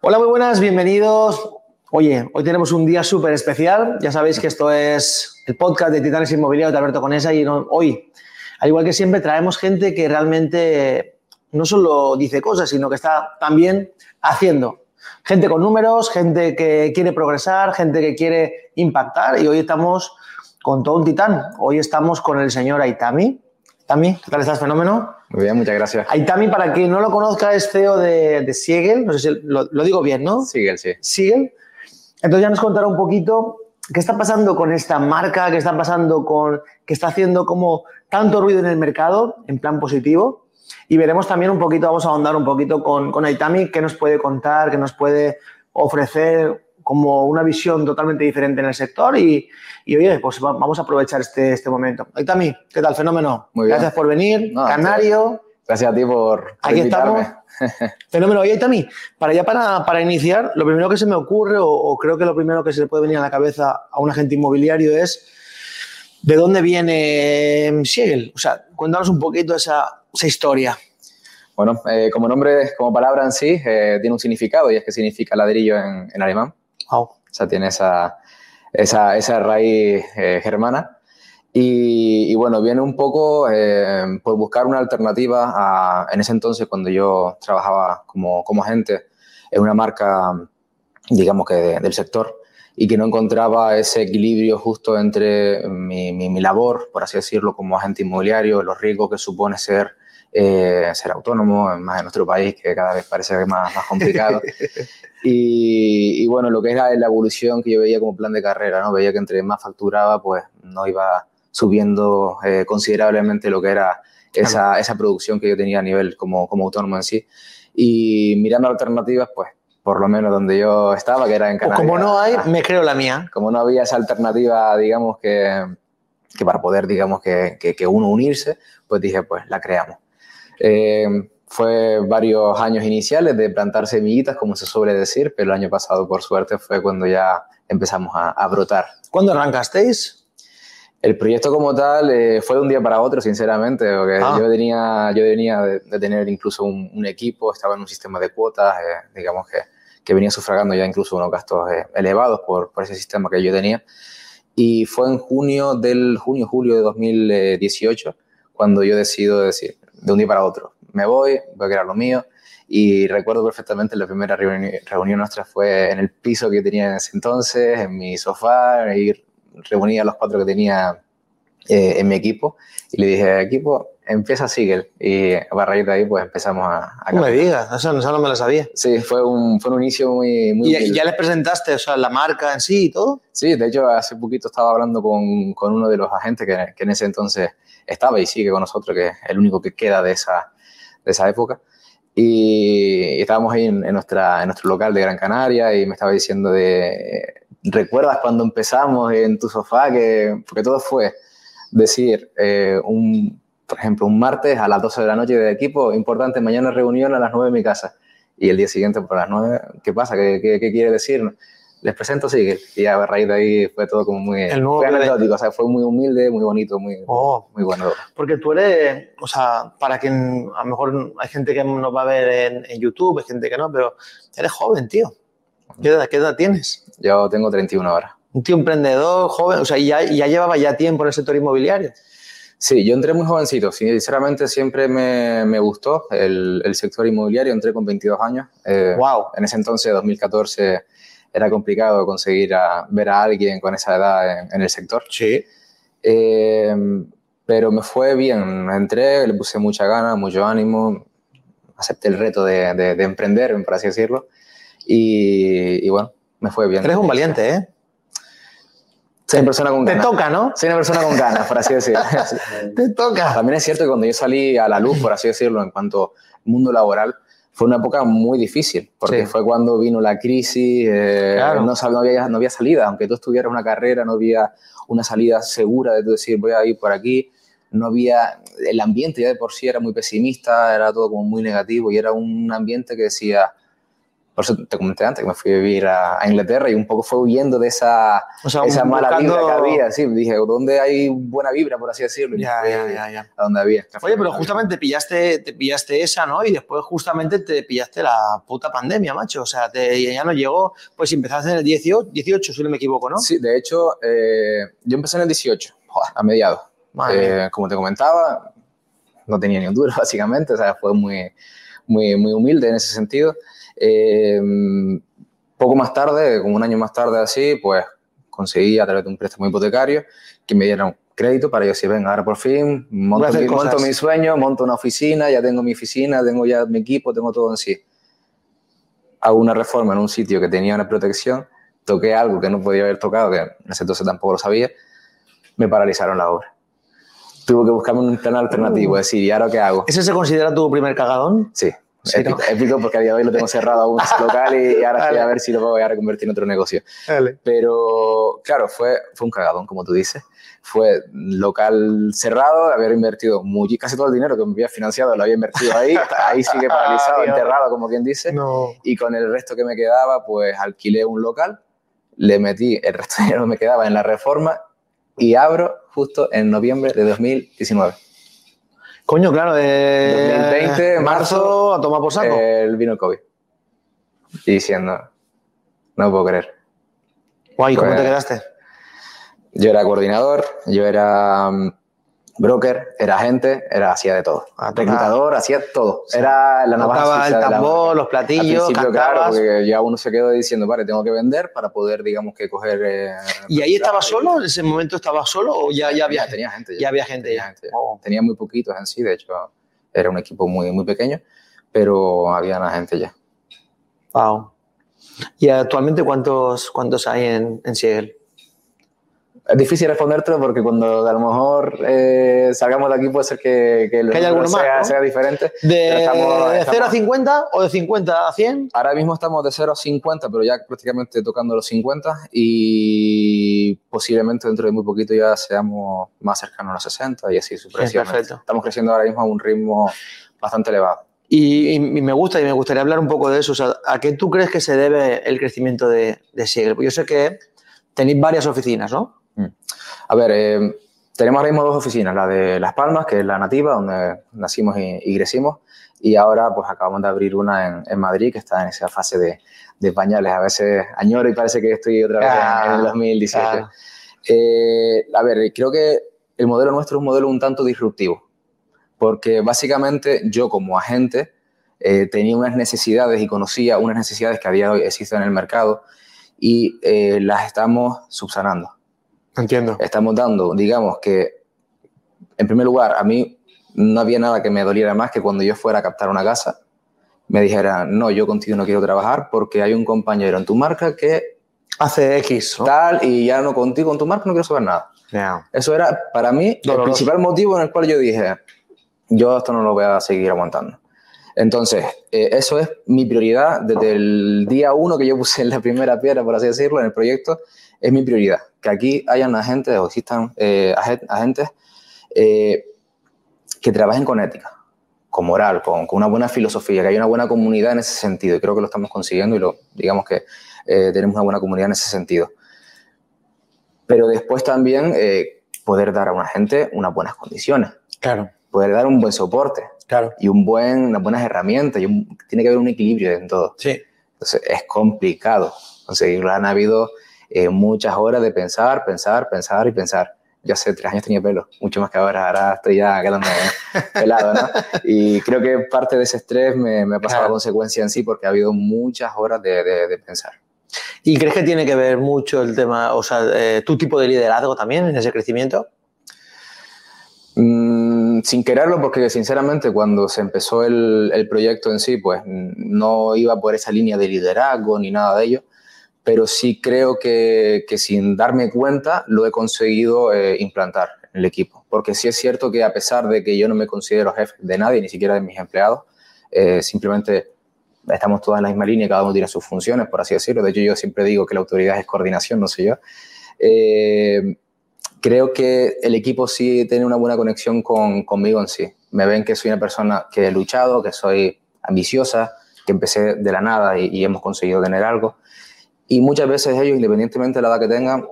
Hola, muy buenas, bienvenidos. Oye, hoy tenemos un día súper especial. Ya sabéis que esto es el podcast de Titanes Inmobiliarios de Alberto Conesa y hoy, al igual que siempre, traemos gente que realmente no solo dice cosas, sino que está también haciendo. Gente con números, gente que quiere progresar, gente que quiere impactar y hoy estamos con todo un titán. Hoy estamos con el señor Aitami. Aitami, ¿qué tal estás, fenómeno? Muy bien, muchas gracias. Aitami, para quien no lo conozca, es CEO de, de Siegel. No sé si lo, lo, digo bien, ¿no? Siegel, sí. Siegel. Entonces ya nos contará un poquito qué está pasando con esta marca, qué está pasando con, qué está haciendo como tanto ruido en el mercado, en plan positivo. Y veremos también un poquito, vamos a ahondar un poquito con, con Aitami, qué nos puede contar, qué nos puede ofrecer como una visión totalmente diferente en el sector y, y oye, pues vamos a aprovechar este, este momento. Aitami, ¿qué tal? Fenómeno. Muy bien. Gracias por venir. No, Canario. Gracias a ti por, Aquí invitarme. estamos. Fenómeno. Oye, Aitami, para ya para, para iniciar, lo primero que se me ocurre o, o creo que lo primero que se le puede venir a la cabeza a un agente inmobiliario es ¿de dónde viene Siegel? O sea, cuéntanos un poquito esa, esa historia. Bueno, eh, como nombre, como palabra en sí, eh, tiene un significado y es que significa ladrillo en, en alemán. Wow. O sea, tiene esa, esa, esa raíz eh, germana. Y, y, bueno, viene un poco eh, por buscar una alternativa a, en ese entonces, cuando yo trabajaba como, como agente en una marca, digamos que de, del sector, y que no encontraba ese equilibrio justo entre mi, mi, mi, labor, por así decirlo, como agente inmobiliario, los riesgos que supone ser, eh, ser autónomo, más en nuestro país, que cada vez parece más, más complicado. y, y, bueno, lo que era la evolución que yo veía como plan de carrera, ¿no? Veía que entre más facturaba, pues no iba subiendo eh, considerablemente lo que era esa, esa, producción que yo tenía a nivel como, como autónomo en sí. Y mirando alternativas, pues por lo menos donde yo estaba, que era en Canarias. Como no hay, me creo la mía. Como no había esa alternativa, digamos, que, que para poder, digamos, que, que, que, uno unirse, pues dije, pues la creamos. Eh, fue varios años iniciales de plantar semillitas, como se suele decir, pero el año pasado, por suerte, fue cuando ya empezamos a, a brotar. ¿Cuándo arrancasteis? El proyecto como tal eh, fue de un día para otro, sinceramente, porque ah. yo venía, yo venía de, de tener incluso un, un, equipo, estaba en un sistema de cuotas, eh, digamos que, que, venía sufragando ya incluso unos gastos eh, elevados por, por, ese sistema que yo tenía. Y fue en junio del junio, julio de 2018 cuando yo decido decir, de un día para otro, me voy, voy a crear lo mío. Y recuerdo perfectamente la primera reunión, nuestra fue en el piso que tenía en ese entonces, en mi sofá, ir reuní a los cuatro que tenía eh, en mi equipo y le dije, equipo, empieza Sigel. Y a raíz de ahí, pues empezamos a... a no me digas, eso, eso, no me lo sabía. Sí, fue un, fue un inicio muy... muy ¿Y ya les presentaste o sea, la marca en sí y todo? Sí, de hecho, hace poquito estaba hablando con, con uno de los agentes que, que, en ese entonces estaba y sigue con nosotros, que es el único que queda de esa, de esa época. Y, y estábamos ahí en, en, nuestra, en nuestro local de Gran Canaria y me estaba diciendo de ¿Recuerdas cuando empezamos en tu sofá? Que, porque todo fue decir, eh, un, por ejemplo, un martes a las 12 de la noche de equipo, importante, mañana reunión a las 9 en mi casa. Y el día siguiente por las 9, ¿qué pasa? ¿Qué, qué, qué quiere decir? Les presento Sigel. Y a raíz de ahí fue todo como muy, el muy anecdótico. O sea, fue muy humilde, muy bonito, muy, oh, muy bueno. Porque tú eres, o sea, para quien a lo mejor hay gente que nos va a ver en, en YouTube, hay gente que no, pero eres joven, tío. ¿Qué edad, ¿Qué edad, tienes? Yo tengo 31 ahora. Un tío emprendedor, joven, o sea, ya, ya llevaba ya tiempo en el sector inmobiliario. Sí, yo entré muy jovencito. Sinceramente, siempre me, me gustó el, el, sector inmobiliario. Entré con 22 años. Eh, wow. En ese entonces, 2014, era complicado conseguir a, ver a alguien con esa edad en, en el sector. Sí. Eh, pero me fue bien. Entré, le puse mucha gana, mucho ánimo. Acepté el reto de, de, de emprender, por así decirlo. Y, y, bueno, me fue bien. Eres un valiente, ¿eh? Soy una persona con Te ganas. toca, ¿no? Soy una persona con ganas, por así decirlo. Te toca. También es cierto que cuando yo salí a la luz, por así decirlo, en cuanto al mundo laboral, fue una época muy difícil, porque sí. fue cuando vino la crisis, eh, claro. no, no, había, no había salida, aunque tú estuvieras una carrera, no había una salida segura de decir voy a ir por aquí, no había, el ambiente ya de por sí era muy pesimista, era todo como muy negativo y era un ambiente que decía, por eso te comenté antes que me fui a vivir a, Inglaterra y un poco fue huyendo de esa, esa mala vibra que había. Sí, dije, ¿dónde hay buena vibra, por así decirlo? Ya, ya, ya, ya. A donde había. Oye, pero justamente pillaste, te pillaste esa, ¿no? Y después justamente te pillaste la puta pandemia, macho. O sea, te, ya no llegó, pues empezaste en el 18, 18, si no me equivoco, ¿no? Sí, de hecho, eh, yo empecé en el 18, a mediados. Eh, como te comentaba, no tenía ni un duro, básicamente. O sea, fue muy, muy, muy humilde en ese sentido. Eh, poco más tarde, como un año más tarde así, pues conseguí a través de un préstamo hipotecario que me dieron crédito para yo decir, venga, ahora por fin monto, mi, monto mi, sueño, monto una oficina, ya tengo mi oficina, tengo ya mi equipo, tengo todo en sí. Hago una reforma en un sitio que tenía una protección, toqué algo que no podía haber tocado, que en ese entonces tampoco lo sabía, me paralizaron la obra. Tuve que buscarme un plan alternativo, uh. decir, ¿y ahora qué hago? ¿Ese se considera tu primer cagadón? Sí. Sí, épico, porque a día de hoy lo tengo cerrado aún ese local y ahora estoy a ver si lo voy a reconvertir en otro negocio. Pero claro, fue, fue un cagadón, como tú dices. Fue local cerrado, haber invertido muy, casi todo el dinero que me había financiado, lo había invertido ahí, ahí sigue paralizado, enterrado, como quien dice. Y con el resto que me quedaba, pues alquilé un local, le metí el resto de dinero que me quedaba en la reforma y abro justo en noviembre de 2019. Coño, claro, de 2020, marzo, a tomar por saco. El vino el COVID. Y diciendo, no puedo creer. Guay, ¿cómo te pues, quedaste? Yo era coordinador, yo era mm, broker, era agente, era hacía de todo. Ah, Reclutador, hacía todo. Era la navaja el tambor, los platillos, Al claro, porque ya uno se quedó diciendo, vale, tengo que vender para poder, digamos, que coger... Eh, ¿Y ahí estaba solo? ¿En ese momento estaba solo o ya, ya había Tenía gente. Ya, había gente. ya. Oh. Tenía muy poquitos en sí, de hecho, era un equipo muy, muy pequeño, pero había la gente ya. Wow. ¿Y actualmente cuántos, cuántos hay en, en Siegel? Es difícil respondértelo porque cuando a lo mejor eh, salgamos de aquí puede ser que, que, sea, sea, diferente. ¿De, 0 a 50 o de 50 a 100? Ahora mismo estamos de 0 a 50, pero ya prácticamente tocando los 50 y posiblemente dentro de muy poquito ya seamos más cercanos a los 60 y así sucesivamente. perfecto. Estamos creciendo ahora mismo a un ritmo bastante elevado. Y, me gusta y me gustaría hablar un poco de eso. O sea, ¿A qué tú crees que se debe el crecimiento de, de Siegel? Yo sé que tenéis varias oficinas, ¿no? A ver, eh, tenemos ahora mismo dos oficinas, la de Las Palmas, que es la nativa, donde nacimos y, crecimos, y ahora pues acabamos de abrir una en, Madrid, que está en esa fase de, de, pañales. A veces añoro y parece que estoy otra vez en, el 2017. Eh, a ver, creo que el modelo nuestro es un modelo un tanto disruptivo, porque básicamente yo como agente eh, tenía unas necesidades y conocía unas necesidades que a día de hoy existen en el mercado y las estamos subsanando. Entiendo. Estamos dando, digamos que, en primer lugar, a mí no había nada que me doliera más que cuando yo fuera a captar una casa, me dijera, no, yo contigo no quiero trabajar porque hay un compañero en tu marca que hace X, tal, y ya no contigo en tu marca no quiero saber nada. Eso era para mí el principal motivo en el cual yo dije, yo esto no lo voy a seguir aguantando. Entonces, eh, eso es mi prioridad desde el día uno que yo puse en la primera piedra, por así decirlo, en el proyecto, es mi prioridad. Que aquí hayan agentes o existan eh, agentes eh, que trabajen con ética, con moral, con, una buena filosofía, que haya una buena comunidad en ese sentido. Y creo que lo estamos consiguiendo y lo, digamos que eh, tenemos una buena comunidad en ese sentido. Pero después también poder dar a una gente unas buenas condiciones. Claro. Poder dar un buen soporte. Claro. Y un buen, unas buenas herramientas. Y tiene que haber un equilibrio en todo. Sí. Entonces es complicado conseguirlo. Han habido eh, muchas horas de pensar, pensar, pensar y pensar. Yo hace tres años tenía pelo, mucho más que ahora, ahora estoy ya quedando pelado, ¿no? Y creo que parte de ese estrés me, me ha pasado a consecuencia en sí porque ha habido muchas horas de, de, pensar. ¿Y crees que tiene que ver mucho el tema, o sea, eh, tu tipo de liderazgo también en ese crecimiento? Mm, sin quererlo, porque sinceramente cuando se empezó el, el, proyecto en sí, pues no iba por esa línea de liderazgo ni nada de ello pero sí creo que, que sin darme cuenta lo he conseguido eh, implantar en el equipo. Porque sí es cierto que a pesar de que yo no me considero jefe de nadie, ni siquiera de mis empleados, eh, simplemente estamos todos en la misma línea, cada uno tiene sus funciones, por así decirlo. De hecho, yo siempre digo que la autoridad es coordinación, no sé yo. Eh, creo que el equipo sí tiene una buena conexión con, conmigo en sí. Me ven que soy una persona que he luchado, que soy ambiciosa, que empecé de la nada y, hemos conseguido tener algo. Y muchas veces ellos, independientemente de la edad que tengan,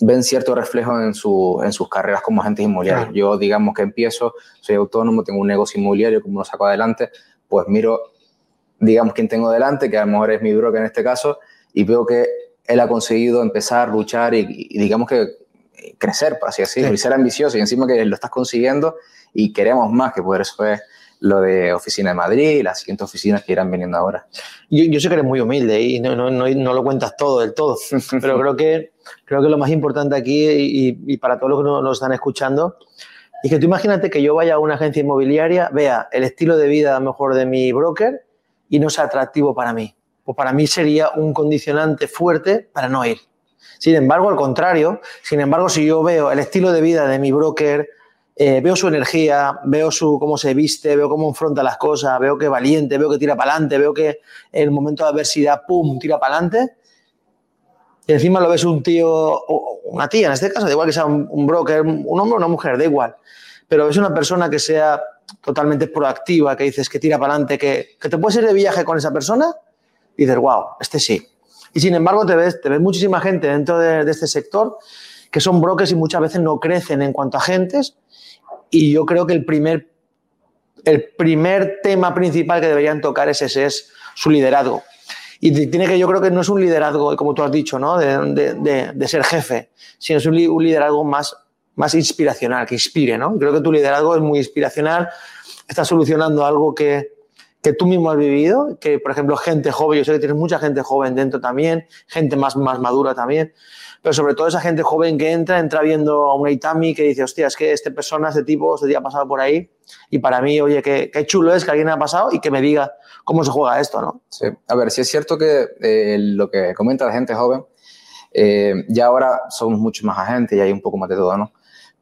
ven cierto reflejo en, su, en sus carreras como agentes inmobiliarios. Yo, digamos que empiezo, soy autónomo, tengo un negocio inmobiliario, como lo saco adelante, pues miro, digamos, quién tengo delante, que a lo mejor es mi broker en este caso, y veo que él ha conseguido empezar, luchar y, digamos que crecer, por así decirlo, y ser ambicioso, y encima que lo estás consiguiendo y queremos más, que por eso es lo de Oficina de Madrid y las siguientes oficinas que irán viniendo ahora. Yo, yo sé que eres muy humilde y no, no, no, lo cuentas todo del todo, pero creo que, creo que lo más importante aquí y, y para todos los que nos están escuchando es que tú imagínate que yo vaya a una agencia inmobiliaria, vea el estilo de vida a lo mejor de mi broker y no sea atractivo para mí. Pues para mí sería un condicionante fuerte para no ir. Sin embargo, al contrario, sin embargo, si yo veo el estilo de vida de mi broker, eh, veo su energía, veo su, cómo se viste, veo cómo enfrenta las cosas, veo que es valiente, veo que tira para adelante, veo que en el momento de adversidad, ¡pum!, tira para adelante. Y encima lo ves un tío, o una tía en este caso, da igual que sea un, broker, un hombre o una mujer, da igual. Pero ves una persona que sea totalmente proactiva, que dices que tira para adelante, que, que te puedes ir de viaje con esa persona y dices, wow, este sí. Y sin embargo, te ves, te ves muchísima gente dentro de, de este sector que son brokers y muchas veces no crecen en cuanto a agentes y yo creo que el primer, el primer tema principal que deberían tocar es ese, es su liderazgo. Y tiene que, yo creo que no es un liderazgo, como tú has dicho, ¿no? de, de, de, ser jefe, sino es un, liderazgo más, más inspiracional, que inspire. ¿no? Creo que tu liderazgo es muy inspiracional, estás solucionando algo que, que tú mismo has vivido, que por ejemplo gente joven, yo sé que tienes mucha gente joven dentro también, gente más, más madura también, pero sobre todo esa gente joven que entra, entra viendo a un Itami que dice, hostia, es que este persona, este tipo, este día ha pasado por ahí y para mí, oye, qué, qué chulo es que alguien ha pasado y que me diga cómo se juega esto, ¿no? Sí, a ver, si es cierto que eh, lo que comenta la gente joven, eh, ya ahora somos mucho más agentes y hay un poco más de todo, ¿no?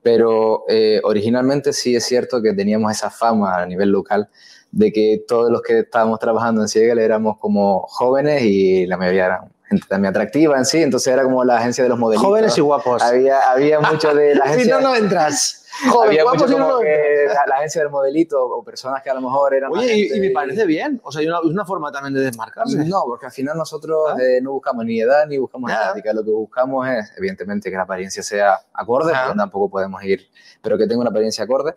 Pero eh, originalmente sí es cierto que teníamos esa fama a nivel local de que todos los que estábamos trabajando en Siegel éramos como jóvenes y la mayoría eran gente también atractiva en sí, entonces era como la agencia de los modelos. Jóvenes y guapos. Había, había mucho de la agencia... si no, no entras. Joven, había mucho como que la, agencia del modelito o personas que a lo mejor eran... Oye, y, me parece bien, o sea, es una, una, forma también de desmarcarse. No, porque al final nosotros ¿Ah? eh, no buscamos ni edad ni buscamos estética, lo que buscamos es, evidentemente, que la apariencia sea acorde, pero tampoco podemos ir, pero que tenga una apariencia acorde,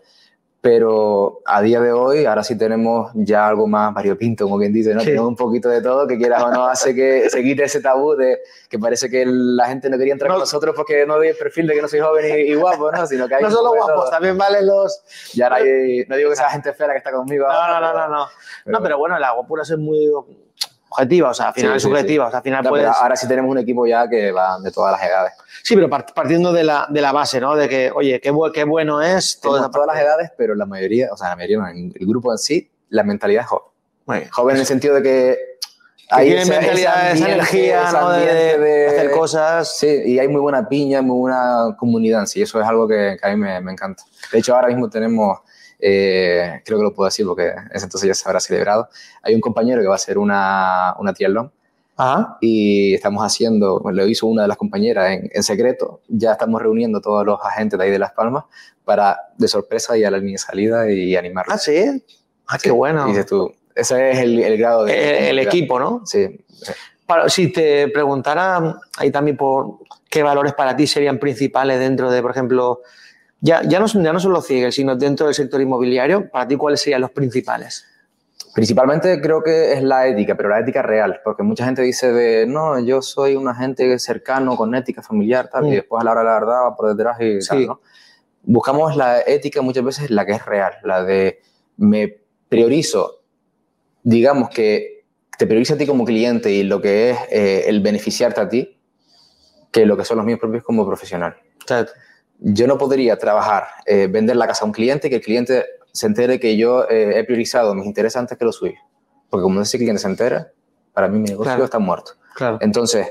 pero a día de hoy, ahora sí tenemos ya algo más variopinto, como quien dice, ¿no? Tenemos un poquito de todo que quieras o no hace que se quite ese tabú de que parece que la gente no quería entrar con nosotros porque no doy el perfil de que no soy joven y, guapo, ¿no? Sino que hay no solo guapos, también valen los... Ya no, no digo que sea gente fea que está conmigo. No, no, no, no, no. no, pero bueno, la guapura es muy objetiva, o sea, al final es subjetiva, o sea, al final puedes... Ahora sí tenemos un equipo ya que va de todas las edades. Sí, pero partiendo de la, de la base, ¿no? De que, oye, qué, qué bueno es... Todas, todas las edades, pero la mayoría, o sea, la mayoría, el grupo en sí, la mentalidad es joven. joven en el sentido de que... Hay esa, mentalidad, esa, energía, ¿no? de, hacer cosas. Sí, y hay muy buena piña, muy buena comunidad, sí, eso es algo que, que a mí me, me, encanta. De hecho, ahora mismo tenemos eh, creo que lo puedo decir porque ese entonces ya se habrá celebrado. Hay un compañero que va a hacer una, una triatlón y estamos haciendo, lo hizo una de las compañeras en, en, secreto, ya estamos reuniendo todos los agentes de ahí de Las Palmas para de sorpresa ir a la de salida y animarlos. Ah, sí. Ah, qué bueno. Dices tú, ese es el, el grado de... El, equipo, ¿no? Sí. Para, si te preguntara ahí también por qué valores para ti serían principales dentro de, por ejemplo, ya, ya, no, ya no solo Ciegel, sino dentro del sector inmobiliario, para ti, ¿cuáles serían los principales? Principalmente creo que es la ética, pero la ética real, porque mucha gente dice de, no, yo soy un agente cercano con ética familiar, tal, y mm. después a la hora de la verdad va por detrás y tal, ¿no? Buscamos la ética muchas veces la que es real, la de me priorizo, digamos que te priorizo a ti como cliente y lo que es eh, el beneficiarte a ti, que lo que son los míos propios como profesional. Exacto yo no podría trabajar, eh, vender la casa a un cliente y que el cliente se entere que yo eh, he priorizado mis intereses antes que los suyos. Porque como ese cliente se entera, para mí mi negocio está muerto. Claro. Entonces,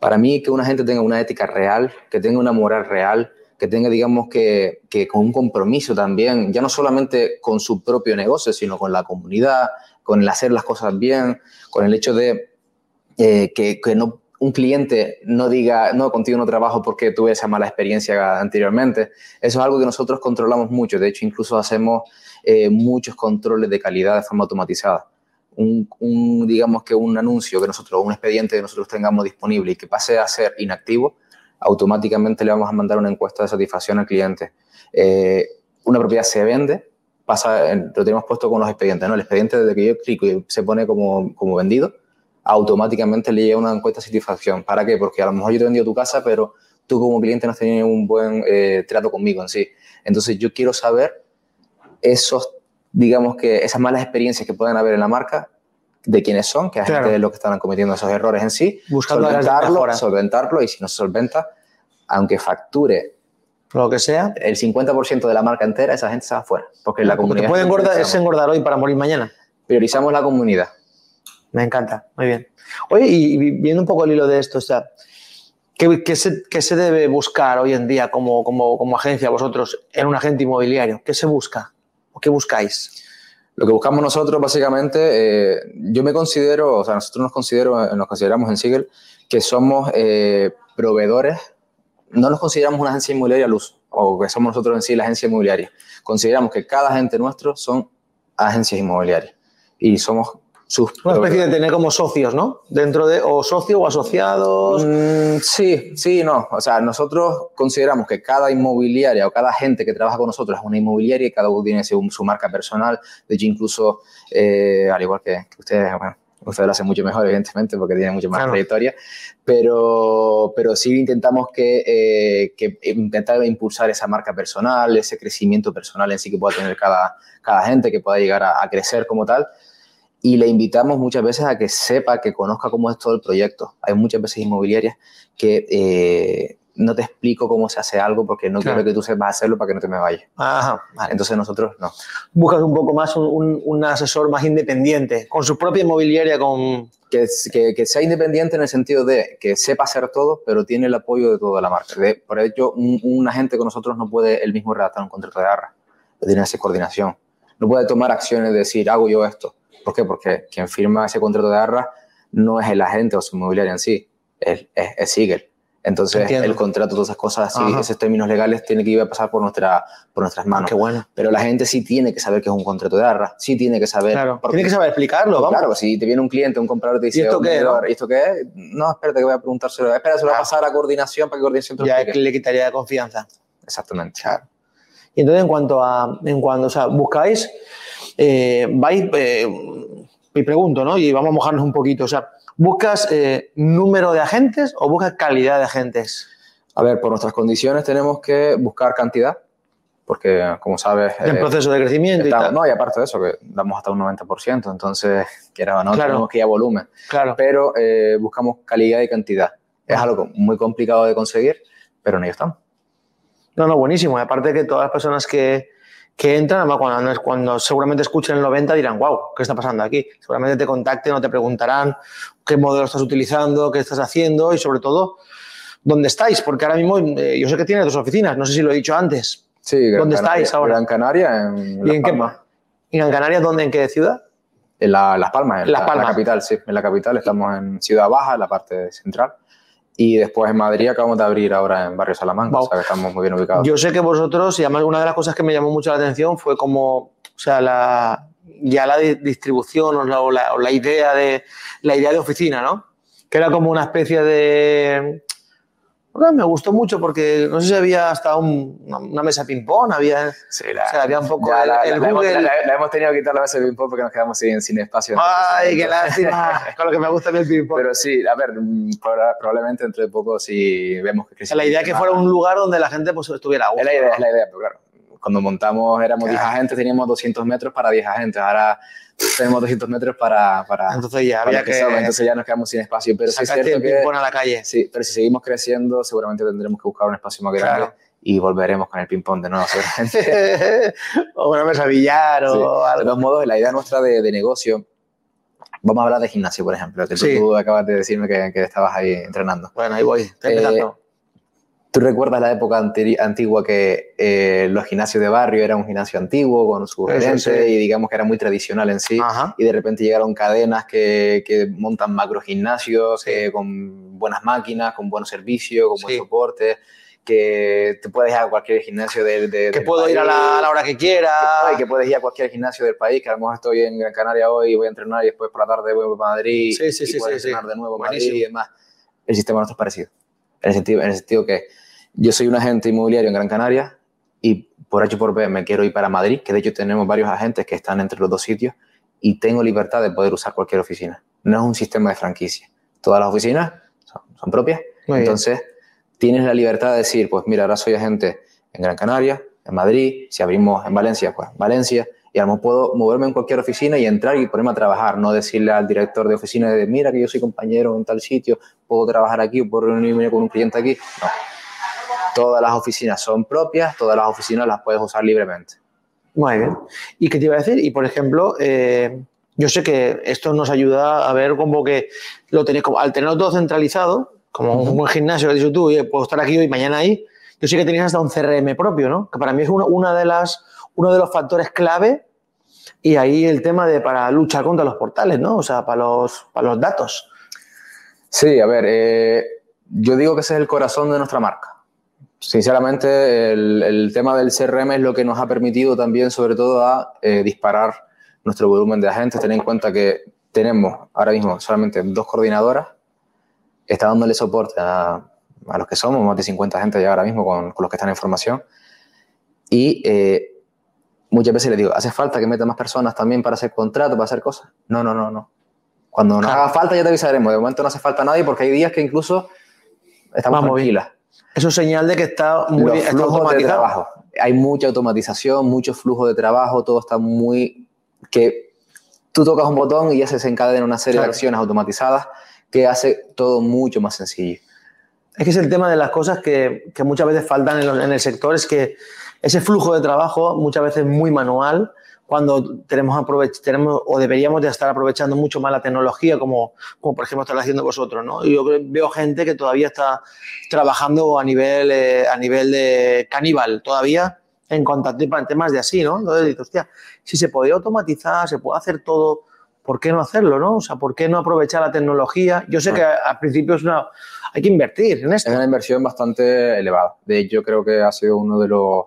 para mí que una gente tenga una ética real, que tenga una moral real, que tenga, digamos, que, que con un compromiso también, ya no solamente con su propio negocio, sino con la comunidad, con el hacer las cosas bien, con el hecho de eh, que, que no un cliente no diga, no, contigo no trabajo porque tuve esa mala experiencia anteriormente. Eso es algo que nosotros controlamos mucho. De hecho, incluso hacemos eh, muchos controles de calidad de forma automatizada. un, digamos que un anuncio que nosotros, un expediente que nosotros tengamos disponible y que pase a ser inactivo, automáticamente le vamos a mandar una encuesta de satisfacción al cliente. Eh, una propiedad se vende, pasa, lo tenemos puesto con los expedientes, ¿no? El expediente desde que yo clico y se pone como, como vendido, automáticamente le llega una encuesta de satisfacción. ¿Para qué? Porque a lo mejor yo te he vendido tu casa, pero tú como cliente no has tenido un buen eh, trato conmigo en sí. Entonces yo quiero saber esos, digamos que esas malas experiencias que pueden haber en la marca, de quiénes son, que es gente lo que están cometiendo esos errores en sí, Buscando solventarlo, solventarlo y si no se solventa, aunque facture lo que sea, el 50% de la marca entera, esa gente se va fuera. Porque la comunidad. Te puede engordar, es engordar hoy para morir mañana. Priorizamos la comunidad. Me encanta, muy bien. Oye, y viendo un poco el hilo de esto, o sea, ¿qué, se, debe buscar hoy en día como, como, como agencia, vosotros, en un agente inmobiliario? ¿Qué se busca? ¿O qué buscáis? Lo que buscamos nosotros, básicamente, eh, yo me considero, o sea, nosotros nos, considero, nos consideramos en Siegel que somos eh, proveedores no nos consideramos una agencia inmobiliaria luz o que somos nosotros en sí la agencia inmobiliaria. Consideramos que cada agente nuestro son agencias inmobiliarias y somos sus... Una especie de tener como socios, ¿no? Dentro de, o socios o asociados. Mm, sí, sí, no. O sea, nosotros consideramos que cada inmobiliaria o cada gente que trabaja con nosotros es una inmobiliaria y cada uno tiene su, marca personal. De hecho, incluso, eh, al igual que, que ustedes, bueno, Usted lo hace mucho mejor, evidentemente, porque tiene mucho más trayectoria, pero, pero sí intentamos que, eh, que, intentar impulsar esa marca personal, ese crecimiento personal en sí que pueda tener cada, cada gente, que pueda llegar a, a crecer como tal. Y le invitamos muchas veces a que sepa, que conozca cómo es todo el proyecto. Hay muchas veces inmobiliarias que eh, no te explico cómo se hace algo porque no quiero que tú sepas hacerlo para que no te me vayas. Ajá, Entonces nosotros no. Buscas un poco más un, un, asesor más independiente, con su propia inmobiliaria, con... Que, que, que, sea independiente en el sentido de que sepa hacer todo, pero tiene el apoyo de toda la marca. por ello, un, un, agente con nosotros no puede el mismo redactar un contrato de arra, tiene esa coordinación. No puede tomar acciones de decir, hago yo esto. ¿Por qué? Porque quien firma ese contrato de arra no es el agente o su inmobiliaria en sí, es, es, es Siegel entonces, el contrato, todas esas cosas así, esos términos legales, tiene que ir a pasar por, nuestra, por nuestras manos. Qué bueno. Pero la gente sí tiene que saber que es un contrato de arra, sí tiene que saber. Claro, tiene que saber explicarlo, vamos. Claro, si te viene un cliente, un comprador, te dice, ¿y esto qué, ¿y esto qué es? No, espérate que voy a preguntárselo. Espera, se lo va a pasar a coordinación para que coordinación te Ya le quitaría de confianza. Exactamente. Claro. Y entonces, en cuanto a, en cuanto, o sea, buscáis, eh, vais, eh, me pregunto, ¿no? Y vamos a mojarnos un poquito, o sea, ¿buscas eh, número de agentes o buscas calidad de agentes? A ver, por nuestras condiciones tenemos que buscar cantidad, porque como sabes... En eh, proceso de crecimiento y tal. No, y aparte de eso, que damos hasta un 90%, entonces, quiera o no, tenemos que ir a volumen. Claro. Pero eh, buscamos calidad y cantidad. Es algo muy complicado de conseguir, pero en ello estamos. No, no, buenísimo. Y aparte que todas las personas que, que entran, cuando, cuando seguramente escuchen el 90 dirán, wow, ¿qué está pasando aquí? Seguramente te contacten o te preguntarán qué modelo estás utilizando, qué estás haciendo y sobre todo dónde estáis, porque ahora mismo eh, yo sé que tiene dos oficinas, no sé si lo he dicho antes. Sí, ¿dónde estáis ahora? Gran Canaria, en Palmas. ¿Y en Gran Canaria dónde, en qué ciudad? En Las Palmas, en Las Palmas. la capital, sí, en la capital, estamos en Ciudad Baja, en la parte central. Y después en Madrid acabamos de abrir ahora en Barrio Salamanca, o sea que estamos muy bien ubicados. Yo sé que vosotros, y además una de las cosas que me llamó mucho la atención fue como, o sea, la, ya la distribución o la, o la, o la idea de la idea de oficina, ¿no? Que era como una especie de me gustó mucho porque no sé si había hasta un, una, mesa ping-pong, había, sí, la, o sea, había un poco el, la, el la, Google. Hemos, la, hemos tenido que quitar la mesa de ping-pong porque nos quedamos sin, sin espacio. Ay, qué lástima, con lo que me gusta el ping-pong. Pero sí, a ver, probablemente dentro de poco si vemos que crece. La idea es que fuera un lugar donde la gente pues, estuviera a gusto. Es la idea, es la idea, pero claro, cuando montamos éramos claro. 10 agentes, teníamos 200 metros para 10 agentes, ahora tenemos 200 metros para, para entonces ya había que, que entonces ya nos quedamos sin espacio pero sí es cierto que a la calle sí pero si seguimos creciendo seguramente tendremos que buscar un espacio más grande claro. y volveremos con el ping pong de nuevo seguramente o una mesa billar o sí. algo. de todos modos la idea nuestra de, de, negocio vamos a hablar de gimnasio por ejemplo que sí. tú acabas de decirme que, que, estabas ahí entrenando bueno ahí voy estoy empezando eh, ¿Tú recuerdas la época antigua que eh, los gimnasios de barrio eran un gimnasio antiguo con su gerente sí. y digamos que era muy tradicional en sí? Ajá. Y de repente llegaron cadenas que, que montan macro gimnasios sí. eh, con buenas máquinas, con buenos servicios, con buen Sí. soporte. que te puedes ir a cualquier gimnasio del de, Que puedo ir a la, hora que quiera. Que, que, puedes ir a cualquier gimnasio del país, que a lo mejor estoy en Gran Canaria hoy y voy a entrenar y después por la tarde voy a Madrid sí, sí, y sí, puedes sí, entrenar de nuevo en Madrid y demás. El sistema nuestro es parecido. En el, sentido, en el sentido que yo soy un agente inmobiliario en Gran Canaria y por H por B me quiero ir para Madrid, que de hecho tenemos varios agentes que están entre los dos sitios y tengo libertad de poder usar cualquier oficina. No es un sistema de franquicia. Todas las oficinas son, propias. Entonces, tienes la libertad de decir, pues mira, ahora soy agente en Gran Canaria, en Madrid, si abrimos en Valencia, pues Valencia, y ahora puedo moverme en cualquier oficina y entrar y ponerme a trabajar, no decirle al director de oficina de, mira que yo soy compañero en tal sitio, puedo trabajar aquí o puedo reunirme con un cliente aquí. No. Todas las oficinas son propias, todas las oficinas las puedes usar libremente. Muy bien. ¿Y qué te iba a decir? Y por ejemplo, eh, yo sé que esto nos ayuda a ver como que lo tenéis como, al tenerlo todo centralizado, como un buen gimnasio que has dicho tú, puedo estar aquí hoy y mañana ahí, yo sé que tenéis hasta un CRM propio, ¿no? Que para mí es una, de las, uno de los factores clave y ahí el tema de para luchar contra los portales, ¿no? O sea, para los, para los datos. Sí, a ver, eh, yo digo que ese es el corazón de nuestra marca. Sinceramente, el, el, tema del CRM es lo que nos ha permitido también, sobre todo, a eh, disparar nuestro volumen de agentes. Ten en cuenta que tenemos ahora mismo solamente dos coordinadoras. Está dándole soporte a, a los que somos, más de 50 agentes ya ahora mismo con, con los que están en formación. Y eh, muchas veces les digo, ¿hace falta que meta más personas también para hacer contratos, para hacer cosas? No, no, no, no. Cuando nos haga falta ya te avisaremos. De momento no hace falta nadie porque hay días que incluso estamos Vamos tranquilas. Eso es señal de que está muy Los flujos de trabajo. Hay mucha automatización, mucho flujo de trabajo, todo está muy... que tú tocas un botón y ya se desencadena una serie de acciones automatizadas que hace todo mucho más sencillo. Es que es el tema de las cosas que, que muchas veces faltan en, en, el sector, es que ese flujo de trabajo muchas veces muy manual, cuando tenemos, tenemos o deberíamos de estar aprovechando mucho más la tecnología, como, como por ejemplo estáis haciendo vosotros. ¿no? Yo veo gente que todavía está trabajando a nivel, eh, a nivel de caníbal, todavía en cuanto a temas de así, ¿no? Entonces dices, hostia, si se podía automatizar, se puede hacer todo, ¿por qué no hacerlo, no? O sea, ¿por qué no aprovechar la tecnología? Yo sé que al principio es una, hay que invertir en esto. Es una inversión bastante elevada. De hecho, creo que ha sido uno de los,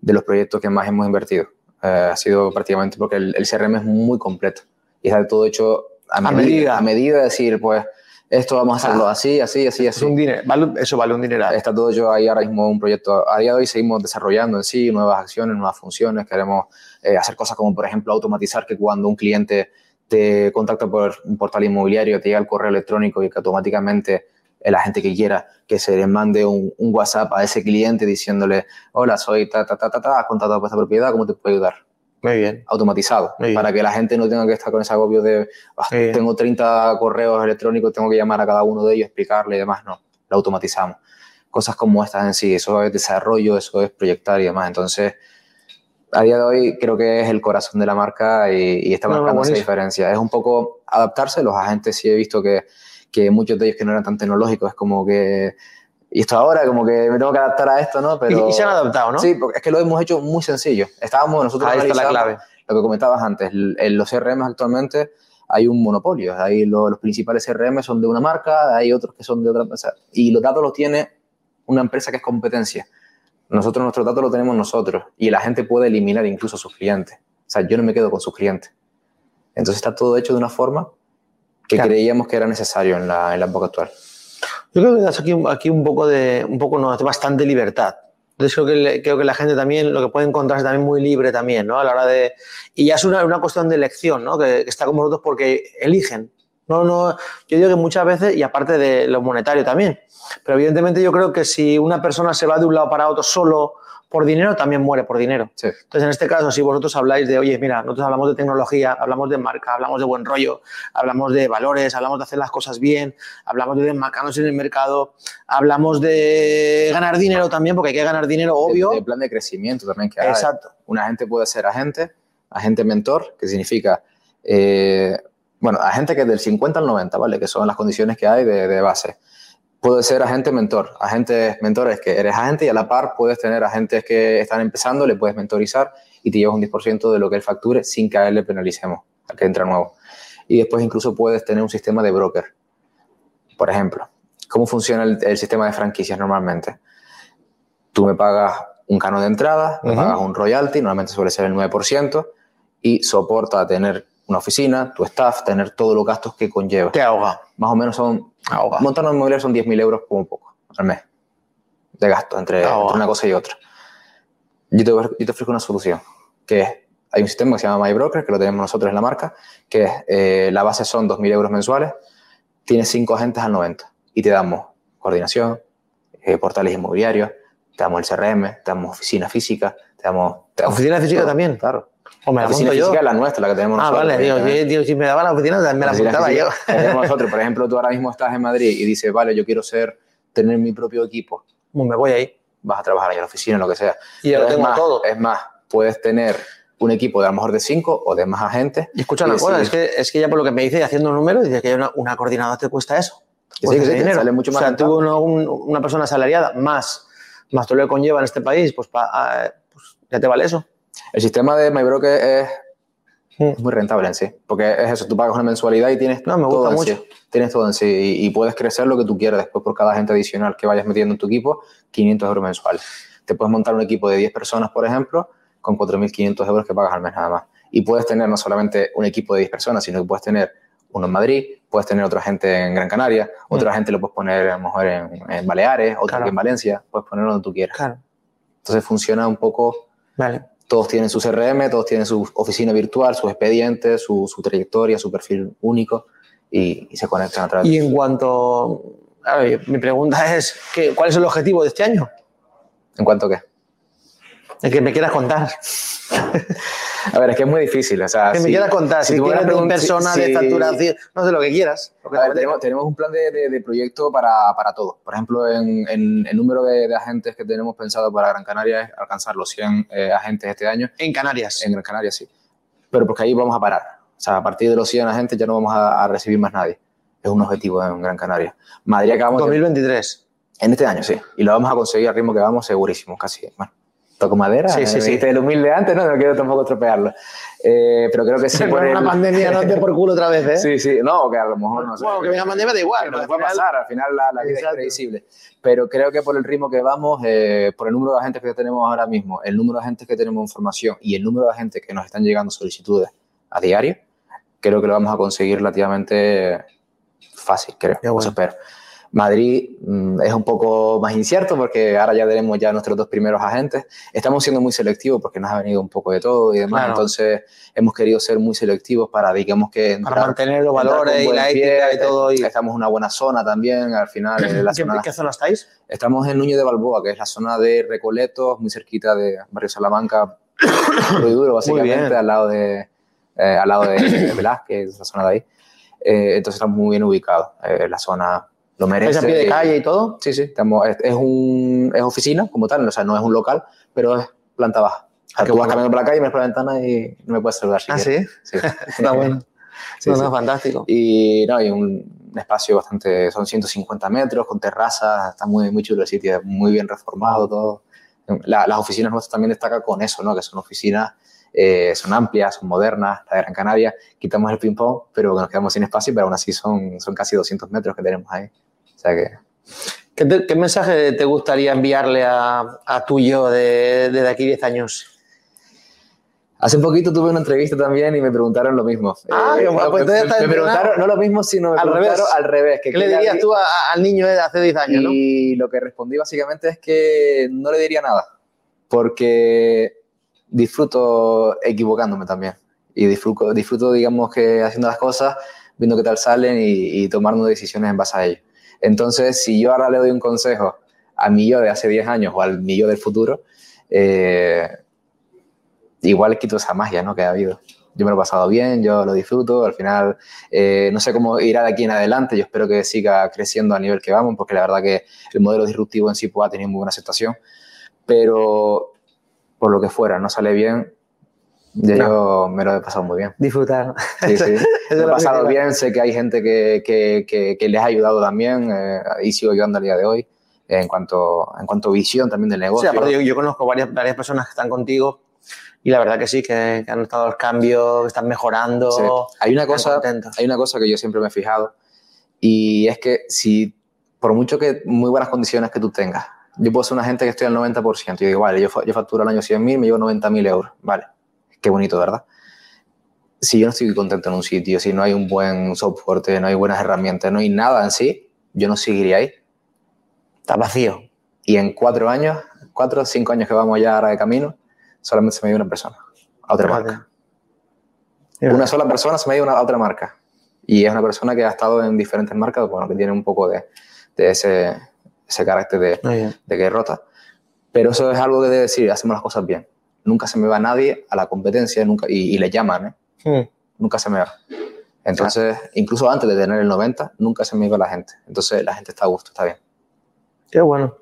de los proyectos que más hemos invertido. Eh, ha sido prácticamente porque el, el, CRM es muy completo y está todo hecho a, a medida, medida. A medida de decir, pues, esto vamos a hacerlo ah, así, así, así, así. Un dinero, vale, eso vale un dinero. Está todo yo ahí ahora mismo un proyecto. A día de hoy seguimos desarrollando en sí nuevas acciones, nuevas funciones. Queremos eh, hacer cosas como, por ejemplo, automatizar que cuando un cliente te contacta por un portal inmobiliario, te llega el correo electrónico y que automáticamente el agente que quiera que se le mande un, un, WhatsApp a ese cliente diciéndole, hola, soy ta, ta, ta, ta, ta, has contratado por esta propiedad, ¿cómo te puedo ayudar? Muy bien. Automatizado, Muy bien. para que la gente no tenga que estar con ese agobio de, ah, tengo 30 correos electrónicos, tengo que llamar a cada uno de ellos, explicarle y demás. No, lo automatizamos. Cosas como estas en sí, eso es desarrollo, eso es proyectar y demás. Entonces, a día de hoy creo que es el corazón de la marca y, y está marcando no, esa diferencia. Es un poco adaptarse, los agentes sí he visto que que muchos de ellos que no eran tan tecnológicos, es como que, y esto ahora, como que me tengo que adaptar a esto, ¿no? Pero, y, se han adaptado, ¿no? Sí, porque es que lo hemos hecho muy sencillo. Estábamos nosotros Ahí está la clave. Lo que comentabas antes, en los CRM actualmente hay un monopolio. Ahí lo, los principales CRM son de una marca, hay otros que son de otra empresa. Y los datos los tiene una empresa que es competencia. Nosotros nuestros datos los tenemos nosotros y la gente puede eliminar incluso a sus clientes. O sea, yo no me quedo con sus clientes. Entonces está todo hecho de una forma que claro. creíamos que era necesario en la, en la época actual. Yo creo que das aquí, aquí un poco de, un poco no, bastante libertad. Entonces creo que, creo que la gente también lo que puede encontrarse también muy libre también, ¿no? A la hora de... Y ya es una, una cuestión de elección, ¿no? Que, que está con vosotros porque eligen. No, no, yo digo que muchas veces, y aparte de lo monetario también, pero evidentemente yo creo que si una persona se va de un lado para otro solo por dinero, también muere por dinero. Sí. Entonces, en este caso, si vosotros habláis de, oye, mira, nosotros hablamos de tecnología, hablamos de marca, hablamos de buen rollo, hablamos de valores, hablamos de hacer las cosas bien, hablamos de desmarcarnos en el mercado, hablamos de ganar dinero también, porque hay que ganar dinero, obvio. El, el plan de crecimiento también que hay. Exacto. Un agente puede ser agente, agente mentor, que significa, eh, bueno, agente que es del 50 al 90, ¿vale? Que son las condiciones que hay de, de base puede ser agente mentor. Agentes mentores que eres agente y a la par puedes tener agentes que están empezando, le puedes mentorizar y te llevas un 10% de lo que él facture sin que a él le penalicemos, al que entra nuevo. Y después incluso puedes tener un sistema de broker. Por ejemplo, ¿cómo funciona el, el sistema de franquicias normalmente? tú me pagas un canon de entrada, me pagas un royalty, normalmente suele ser el 9%, y soporta tener una oficina, tu staff, tener todos los gastos que conlleva. ¿Qué ahoga? Más o menos son, Ahoga. montar una inmobiliaria son 10.000 euros como poco al mes de gasto entre, entre una cosa y otra. Yo te, yo te ofrezco una solución, que es, hay un sistema que se llama MyBroker, que lo tenemos nosotros en la marca, que es, eh, la base son 2.000 euros mensuales, tienes 5 agentes al 90 y te damos coordinación, eh, portales inmobiliarios, te damos el CRM, te damos oficina física, te damos... te damos ¿Oficina física todo, también? Claro. O me La la oficina monto yo. física es la nuestra, la que tenemos Ah, nosotros. vale, digo, si, digo, si me daba la oficina, me la apuntaba yo. física tenemos nosotros. Por ejemplo, tú ahora mismo estás en Madrid y dices, vale, yo quiero ser, tener mi propio equipo. Pues me voy ahí. Vas a trabajar ahí en la oficina, lo que sea. Y ya lo tengo más, todo. Es más, puedes tener un equipo de a lo mejor de cinco o de más agentes. Y escucha una cosa, es que, es que ya por lo que me dice, haciendo números, dice que una, una coordinadora te cuesta eso. Que sí, que sí, dinero. sale mucho más O sea, tú uno- un- una persona asalariada más, más todo lo que conlleva en este país, pues, pa- ah, pues ya te vale eso. El sistema de MyBroker es Mm. es muy rentable en sí. Porque es eso, tú pagas una mensualidad y tienes No, me todo gusta en mucho. sí. Tienes todo en sí y, y puedes crecer lo que tú quieras después por cada agente adicional que vayas metiendo en tu equipo, 500 euros mensuales. Te puedes montar un equipo de 10 personas, por ejemplo, con 4.500 euros que pagas al mes nada más. Y puedes tener no solamente un equipo de 10 personas, sino que puedes tener uno en Madrid, puedes tener otra gente en Gran Canaria, otra gente lo puedes poner a lo mejor en, en Baleares, otro Mm. Claro. aquí en Valencia, puedes ponerlo donde tú quieras. Claro. Entonces funciona un poco Vale. Todos tienen su CRM, todos tienen su oficina virtual, sus expedientes, su, su trayectoria, su perfil único y, y se conectan a través Y en cuanto. a ver, mi pregunta es: ¿qué, ¿cuál es el objetivo de este año? ¿En cuanto a qué? El que me quieras contar. A ver, es que es muy difícil. O sea, Que me si- quieras contar. Si, tú me tienes pregun- 10 personas si- de si- facturación, no sé lo que quieras. Lo que ver, te tenemos, tenemos un plan de, de- de proyecto para, para todo. Por ejemplo, en, en el número de, de agentes que tenemos pensado para Gran Canaria es alcanzar los 100 eh, agentes este año. En Canarias. En Gran Canaria sí. Pero porque ahí vamos a parar. O sea, a partir de los 100 agentes ya no vamos a, a recibir más nadie. Es un objetivo en Gran Canaria. Madrid acabamos de 2023. En este año, sí. Y lo vamos a conseguir al ritmo que vamos, segurísimo, casi. Bueno, toco madera. Sí, sí, sí. el humilde antes, no, no quiero tampoco estropearlo. Eh, pero creo que sí. por una el- pandemia no te por culo otra vez, ¿eh? Sí, sí, no, que a lo mejor no sé. Bueno, que venga pandemia da igual. Nos puede pasar, al final la, la vida Exacto. es previsible. Pero creo que por el ritmo que vamos, eh, por el número de agentes que tenemos ahora mismo, el número de agentes que tenemos en formación y el número de agentes que nos están llegando solicitudes a diario, creo que lo vamos a conseguir relativamente fácil, creo. Bueno. Eso espero. Madrid mm, es un poco más incierto porque ahora ya tenemos ya nuestros dos primeros agentes. Estamos siendo muy selectivos porque nos ha venido un poco de todo y demás. Claro. Entonces hemos querido ser muy selectivos para, digamos que... Para entrar- mantener los valores y la ética y todo. Y... Estamos en una buena zona también, al final. eh, la ¿Qué, zona, qué zona estáis? estamos en Núñez de Balboa, que es la zona de Recoletos, muy cerquita de Barrio Salamanca, puro y duro, básicamente, al lado de, eh, al lado de Velázquez, esa zona de ahí. Eh, entonces estamos muy bien ubicados. Eh, la zona lo merece. ¿Estáis a pie de calle y todo? Sí, sí, estamos, es, es un, es oficina como tal, o sea, no es un local, pero es planta baja. O sea, tú vas caminando por la calle, miras por la ventana y no me puedes saludar si Ah, quieres. sí. Sí. Está bueno. Sí, no, sí. no, fantástico. Y no, hay un, un espacio bastante, son 150 metros con terrazas, está muy, muy chulo el sitio, muy bien reformado todo. La- las oficinas nuestras también destacan con eso, ¿no? que son oficinas, eh, son amplias, son modernas, la de Gran Canaria, quitamos el ping-pong, pero nos quedamos sin espacio, pero aún así son, son casi 200 metros que tenemos ahí. Sea que ¿Qué, te- qué mensaje te gustaría enviarle a, a tu yo de, de, de aquí 10 años? Hace poquito tuve una entrevista también y me preguntaron lo mismo. Ah, Eh, bueno, pues me, me preguntaron, no lo mismo, sino me Al preguntaron revés. al revés. que ¿Qué le dirías di- tú a- al niño de hace 10 años? ¿no? Y lo que respondí básicamente es que no le diría nada, porque disfruto equivocándome también. Y disfruto, disfruto digamos que haciendo las cosas, viendo qué tal salen y, y tomando decisiones en base a ello. Entonces, si yo ahora le doy un consejo a mi yo de hace 10 años o al mi yo del futuro, eh, igual quito esa magia ¿no? que ha habido. Yo me lo he pasado bien, yo lo disfruto, al final eh, no sé cómo irá de aquí en adelante, yo espero que siga creciendo a nivel que vamos, porque la verdad que el modelo disruptivo en sí ha tenido muy buena aceptación, pero por lo que fuera, no sale bien, ya No. yo me lo he pasado muy bien. Disfrutar. Sí, sí. He pasado bien, sé que hay gente que, que, que, que les ha ayudado también eh, y sigo ayudando al día de hoy en cuanto, en cuanto a visión también del Sí, negocio. aparte yo, yo conozco varias, varias personas que están contigo y la verdad que sí, que, que han notado el cambio, que están mejorando. Sí. Hay una cosa, contentos. hay una cosa que yo siempre me he fijado y es que si por mucho que muy buenas condiciones que tú tengas, yo puedo ser una gente que estoy al 90%. Yo digo, vale, yo, yo facturo al año 100.000, me llevo 90.000 euros. Vale, qué bonito, ¿verdad? Si yo no estoy contento en un sitio, si no hay un buen soporte, no hay buenas herramientas, no hay nada en sí, yo no seguiría ahí. Está vacío. Y en cuatro años, cuatro o cinco años que vamos ya ahora de camino, solamente se me dio una persona a otra marca. Una sola persona se me dio a otra marca. Y es una persona que ha estado en diferentes marcas, bueno, que tiene un poco de, de ese, ese carácter de, de que rota. Pero eso es algo que debe decir, hacemos las cosas bien. Nunca se me va nadie a la competencia nunca, y, le llaman, ¿eh? Hmm. Nunca se me va. Entonces, incluso antes de tener el 90, nunca se me iba la gente. Entonces, la gente está a gusto, está bien. Qué bueno.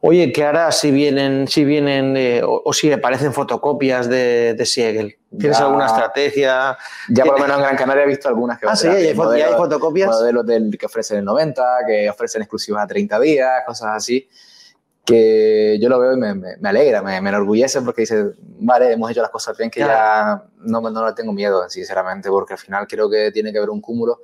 Oye, ¿qué harás si vienen, si vienen eh, o, si aparecen fotocopias de, de Siegel? ¿Tienes alguna estrategia? Ya por lo menos en Gran Canaria he visto algunas que Ah, sí, hay, hay fotocopias. Modelos del, que ofrecen el 90, que ofrecen exclusivas a 30 días, cosas así. Que yo lo veo y me, me, alegra, me, me, enorgullece porque dice, vale, hemos hecho las cosas bien, que ya no, no le tengo miedo, sinceramente, porque al final creo que tiene que haber un cúmulo.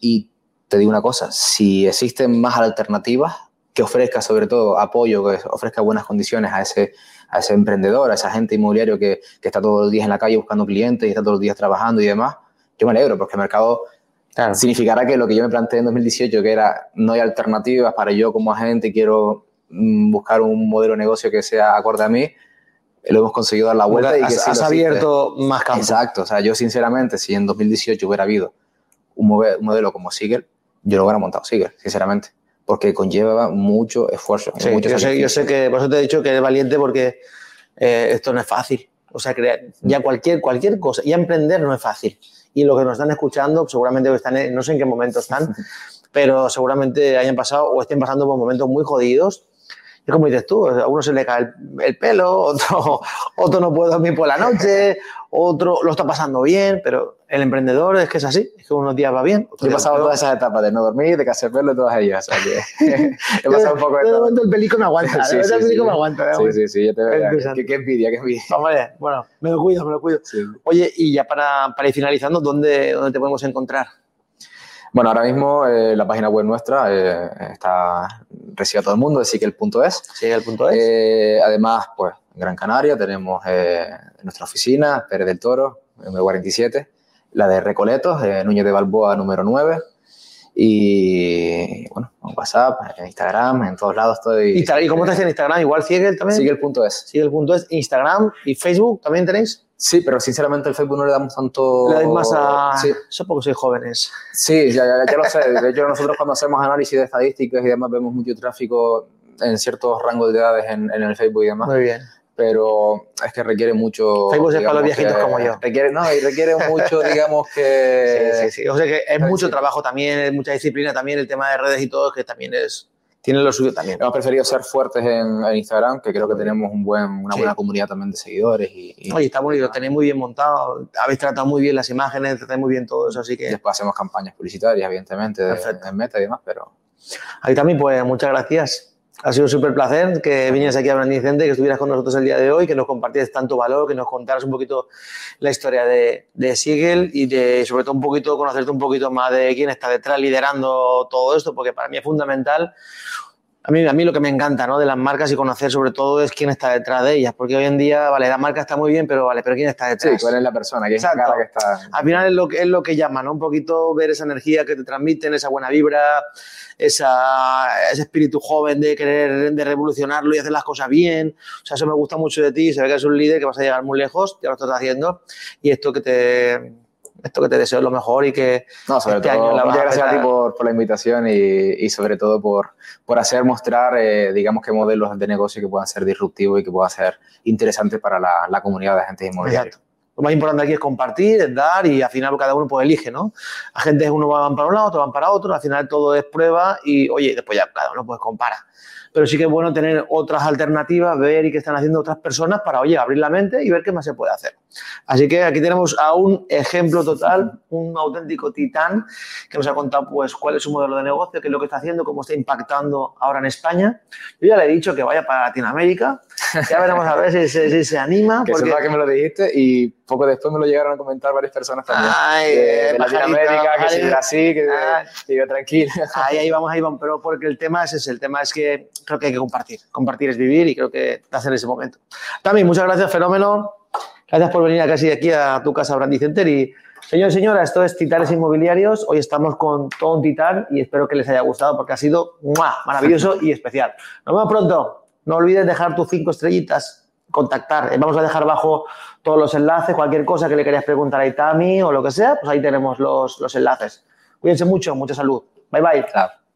Y te digo una cosa, si existen más alternativas, que ofrezca sobre todo apoyo, que ofrezca buenas condiciones a ese, a ese emprendedor, a esa gente inmobiliario que, que, está todos los días en la calle buscando clientes y está todos los días trabajando y demás, yo me alegro porque el mercado significará que lo que yo me planteé en 2018, que era no hay alternativas para yo como agente quiero buscar un modelo de negocio que sea acorde a mí, lo hemos conseguido dar la vuelta y que has, abierto más campo. Exacto, o sea, yo sinceramente, si en 2018 hubiera habido un modelo como Sigel, yo lo hubiera montado Sigel, sinceramente porque conlleva mucho esfuerzo. mucho yo, sé, yo, sé, que, por eso te he dicho que eres valiente porque eh, esto no es fácil. O sea, crear, ya cualquier, cualquier cosa, ya emprender no es fácil. Y lo que nos están escuchando, seguramente están, no sé en qué momento están, pero seguramente hayan pasado o estén pasando por momentos muy jodidos. Y como dices tú, a uno se le cae el, pelo, otro, otro no puede dormir por la noche, otro lo está pasando bien, pero el emprendedor es que es así, es que unos días va bien. Yo he pasado todas esas etapas de no dormir, de que verlo, todas ellas. O sea que he pasado un poco de, todo. momento el pelico me aguanta, sí, sí, el pelico me aguanta. Sí, sí, sí, yo te veo. Qué, qué, envidia, qué envidia. Bueno, me lo cuido, me lo cuido. Oye, y ya para, para ir finalizando, ¿dónde, ¿dónde te podemos encontrar? Bueno, ahora mismo eh, la página web nuestra eh, está recibe a todo el mundo, es Siquel.es. Siquel.es. Eh, además, pues, en Gran Canaria tenemos eh, nuestra oficina, Pérez del Toro, número 47 la de Recoletos, de Núñez de Balboa número 9. Y bueno, en WhatsApp, en Instagram, en todos lados estoy. ¿Y cómo hace en Instagram? ¿Igual Siegel también? Siegel.es. Siegel.es, Instagram y Facebook también tenéis. Sí, pero sinceramente el Facebook no le damos tanto. Le dais más a. Sí. Eso porque sois jóvenes. Sí, ya, ya, lo sé. De hecho, nosotros cuando hacemos análisis de estadísticas y demás, vemos mucho tráfico en ciertos rangos de edades en, en el Facebook y demás. Muy bien pero es que requiere mucho. Facebook es para los viejitos como yo. Requiere, no, y requiere mucho, digamos que. Sí, sí, sí. O sea que es mucho trabajo también, es mucha disciplina también, el tema de redes y todo, que también es. Tiene lo suyo también. Hemos preferido ser fuertes en, Instagram, que creo que tenemos un buen, una buena comunidad también de seguidores. Y, y Oye, está bonito, lo tenéis muy bien montado, habéis tratado muy bien las imágenes, tratáis muy bien todo eso, así que. después hacemos campañas publicitarias, evidentemente, de, de meta y demás, pero. Ahí también, pues muchas gracias ha sido un súper placer que vinieras aquí a Brandicente, que estuvieras con nosotros el día de hoy, que nos compartieras tanto valor, que nos contaras un poquito la historia de, de Siegel y de, sobre todo un poquito, conocerte un poquito más de quién está detrás liderando todo esto, porque para mí es fundamental. A mí, a mí lo que me encanta ¿no? de las marcas y conocer sobre todo es quién está detrás de ellas, porque hoy en día, vale, la marca está muy bien, pero vale, pero quién está detrás. Sí, cuál es la persona, quién es la cara que está. Al final es lo que, es lo que llama, ¿no? Un poquito ver esa energía que te transmiten, esa buena vibra, esa, ese espíritu joven de querer de revolucionarlo y hacer las cosas bien. O sea, eso me gusta mucho de ti. Se ve que eres un líder que vas a llegar muy lejos, ya lo estás haciendo. Y esto que te, esto que te deseo lo mejor y que no, sobre este todo, año muchas gracias a, ti por, por, la invitación y, y, sobre todo por, por hacer mostrar, eh, digamos, que modelos de negocio que puedan ser disruptivos y que puedan ser interesantes para la, la comunidad de agentes inmobiliarios lo más importante aquí es compartir, es dar y al final cada uno pues elige, ¿no? A gente uno van para un lado, otro van para otro, al final todo es prueba y, oye, después ya cada uno pues compara. Pero sí que es bueno tener otras alternativas, ver y qué están haciendo otras personas para, oye, abrir la mente y ver qué más se puede hacer. Así que aquí tenemos a un ejemplo total, un auténtico titán que nos ha contado pues cuál es su modelo de negocio, qué es lo que está haciendo, cómo está impactando ahora en España. Yo ya le he dicho que vaya para Latinoamérica Ya veremos a ver si, si, se anima. Que porque... que me lo dijiste y poco después me lo llegaron a comentar varias personas también. Ay, de, de Latinoamérica, que si pajarito. Brasil, que Ah. yo tranquilo. Ahí, ahí vamos, ahí vamos. Pero porque el tema es ese. El tema es que creo que hay que compartir. Compartir es vivir y creo que hacer ese momento. Tami, muchas gracias, fenómeno. Gracias por venir a casi aquí a tu casa, Brandy Center. Y, señor y señora, esto es Titanes Inmobiliarios. Hoy estamos con todo un titán y espero que les haya gustado porque ha sido ¡mua! maravilloso y especial. Nos vemos pronto. No olvides dejar tus cinco estrellitas, contactar. Eh, Vamos a dejar abajo todos los enlaces, cualquier cosa que le querías preguntar a Itami o lo que sea, pues ahí tenemos los, los enlaces. Cuídense mucho, mucha salud. Bye bye. Chao.